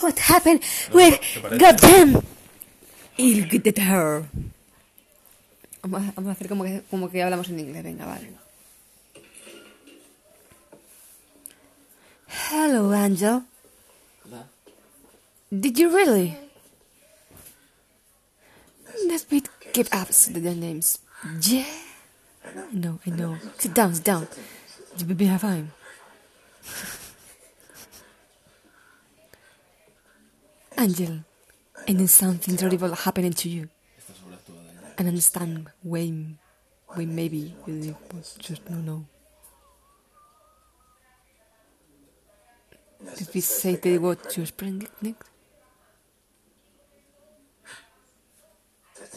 What happened with goddamn? I'll get at her. Vamos a, vamos hacer como que, como que hablamos en inglés, venga, vale. Hello, Angel. Did you really? Let's be keep up with their names. Yeah. No, I know. Sit down, sit down. You will be fine. Angel, I know something terrible happening to you. And understand when, when maybe you just don't know. Did we say they to spring next?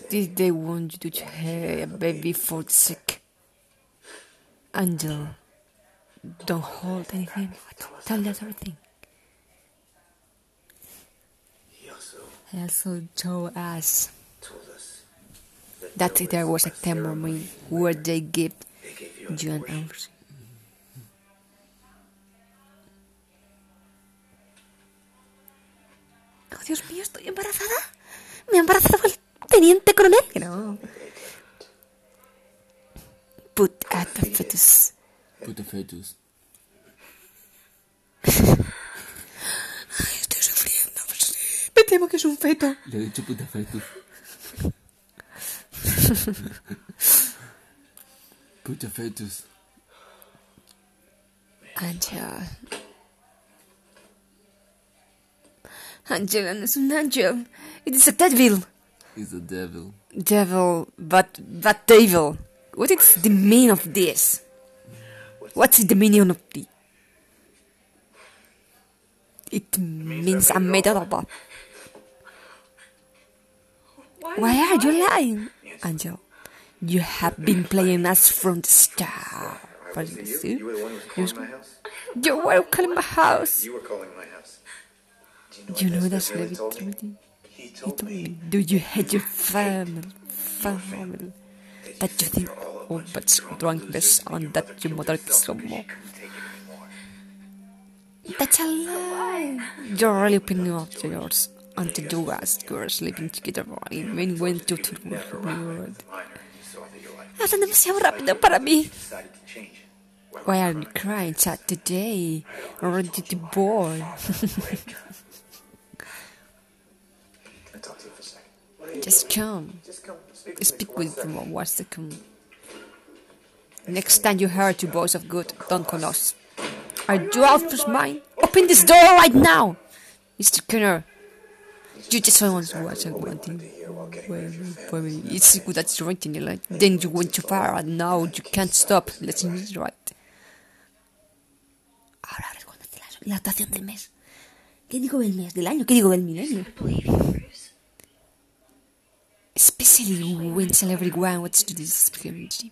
Did they want you to have a baby for the sick? Angel, don't hold anything. Tell us everything. He also told us that there was a ceremony where they gave you an answer. Oh, Dios mío, estoy embarazada. Me ha embarazado el teniente coronel. No. Put at the fetus. Puta fetus. Temo que es un feto. Le he dicho puta fetus. puta fetus. Angel. Angel no es un angel. It is a devil. He's a devil. Devil, but but devil. What is the meaning of this? What's the meaning of the? It means a metaphor. Why are you lying, Angel? You have been playing us from the start. What Was is it you? You were the one who was calling my house? You were calling my house. You were calling my house. You know what that's really told me? He told me do you hate your family? Family. That you think all oh, but drunkenness and that your mother is some more. couldn't take it anymore. That's a lie. You're really opinion of yours until you guys girls sleeping together even went to the world. Mine, you saw that your life Hablan demasiado rápido para mí. decided to change. Well, Why are you crying sad today? Already the boy. I talk to you for? Just come. Speak with Speak me for with one them one second. Next time you hear two boys of good, don't call us. Are you out of mind? Open this door right now! Mr. Kenner. You just want to watch a one thing. It's good that you're writing it like then you went too far and now you can't stop. Let's it right. Ahora respóndete la, la actuación del mes. ¿Qué digo del mes? ¿Del año? ¿Qué digo del milenio? Especially when everyone what to this experience.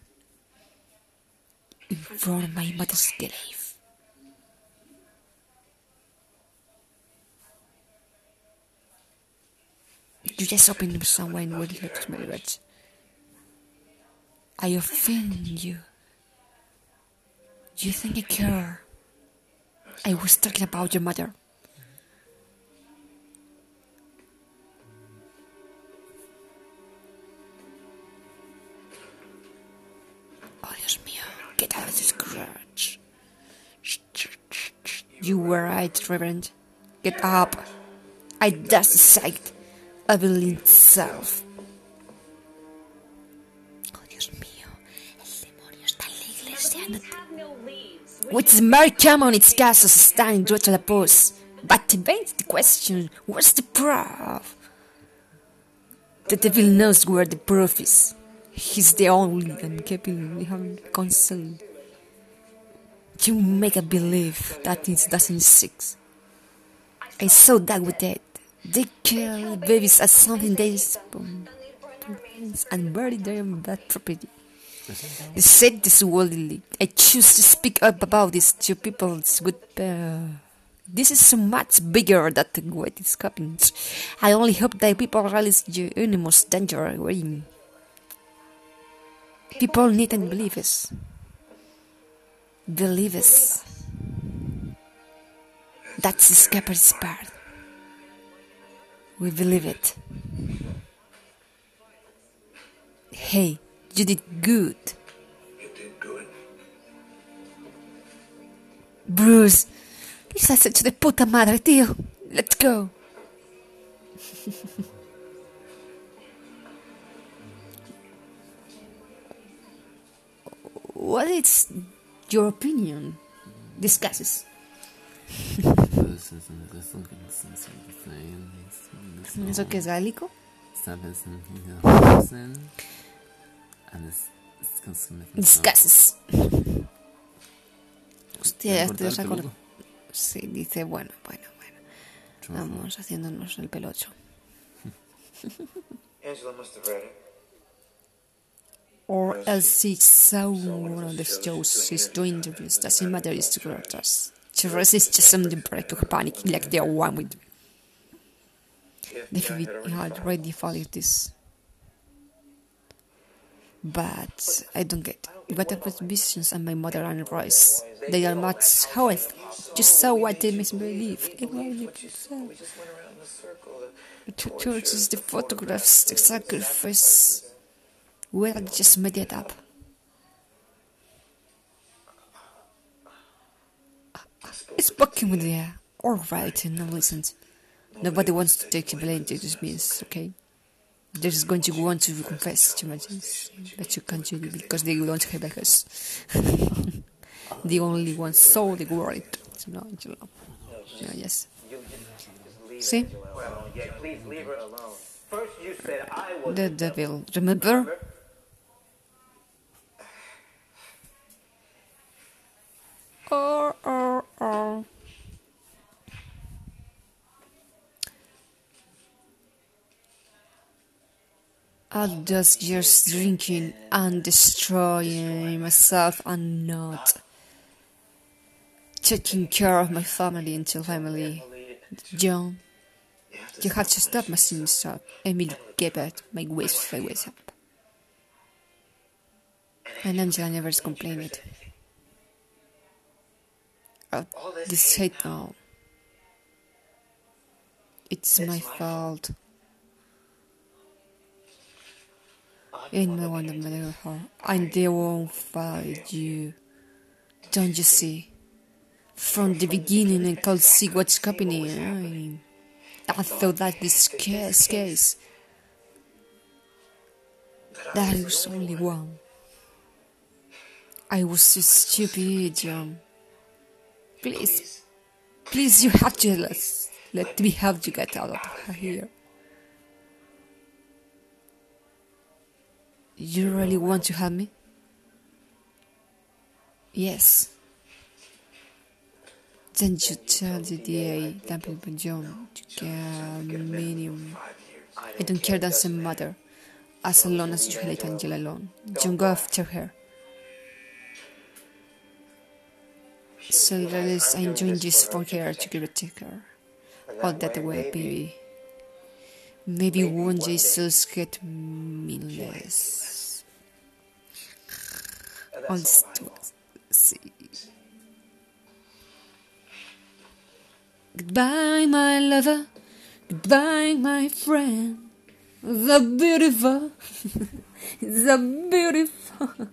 In front of my mother's grave. You just open someone will let my words. I offend you. Do You think I care? I was talking about your mother. Oh, Dios mío, get out of this garage. You were right, Reverend. Get up. I just decided. I will itself. Oh, Dios mío, el demonio está en la iglesia. No With Mary come on its castles standing right to the post. But debate the question, what's the proof? The devil knows where the proof is. He's the only one capable of counsel. You make a believe that it doesn't six. I saw that with that. They kill babies as something they spawn and bury them that property. They said this worldly. I choose to speak up about this to people's good. Uh, this is so much bigger than what is happening. I only hope that people realize the enormous danger we're in. People need and believe us. Believe us. That's the scapper's part. We believe it. Hey, you did good. You did good. Bruce, les has hecho de puta madre, tío. Let's go. what is your opinion? Discusses. ¿Eso que es gálico? Discusses. Hostia, ya estoy recordando. Sí, dice, bueno, bueno, bueno. Vamos haciéndonos el pelocho. Or else she saw one of the shows she's doing interviews. Doesn't matter, it's the resists just some break of panic like the one with the FBI had already followed this. But I don't get it. What about visions and my mother and Royce? They are much how I just saw what they makes me believe. It was We just went around in circle. The churches, the photographs, the sacrifice. Where I just made it up. It's fucking with the air. Alright, now listen. Nobody wants to take blame to this means, okay? They're just going to want to confess to sins, but you can't do it because they don't have us. the only one saw the world. No, you know. No, yes. See? Well, yeah, please leave her alone. First you said I was The devil. Remember? Oh, oh, oh. I'm just just drinking and destroying myself and not taking care of my family until family. John, you have to stop my sins, stop. Emily Gebert, my waist, my waist up. And Angela never complained. Oh, this hate now. It's my fault. In my one little heart, and they won't fight you. Don't you see? From the beginning, I could see what's happening. I, I thought that this case, case, that was only one. I was so stupid, John. Please, please, you have to let, let me help you get out of here. You really want to help me? Yes. Then you tell the DA that people John to get minimum. I don't care doesn't matter. As long as you let Angela alone. Don't go after her. So that is I'm doing this for her to give it to her. All that way, baby. Maybe one day she'll get meaningless. To see. Goodbye, my lover. Goodbye, my friend. The beautiful. the beautiful.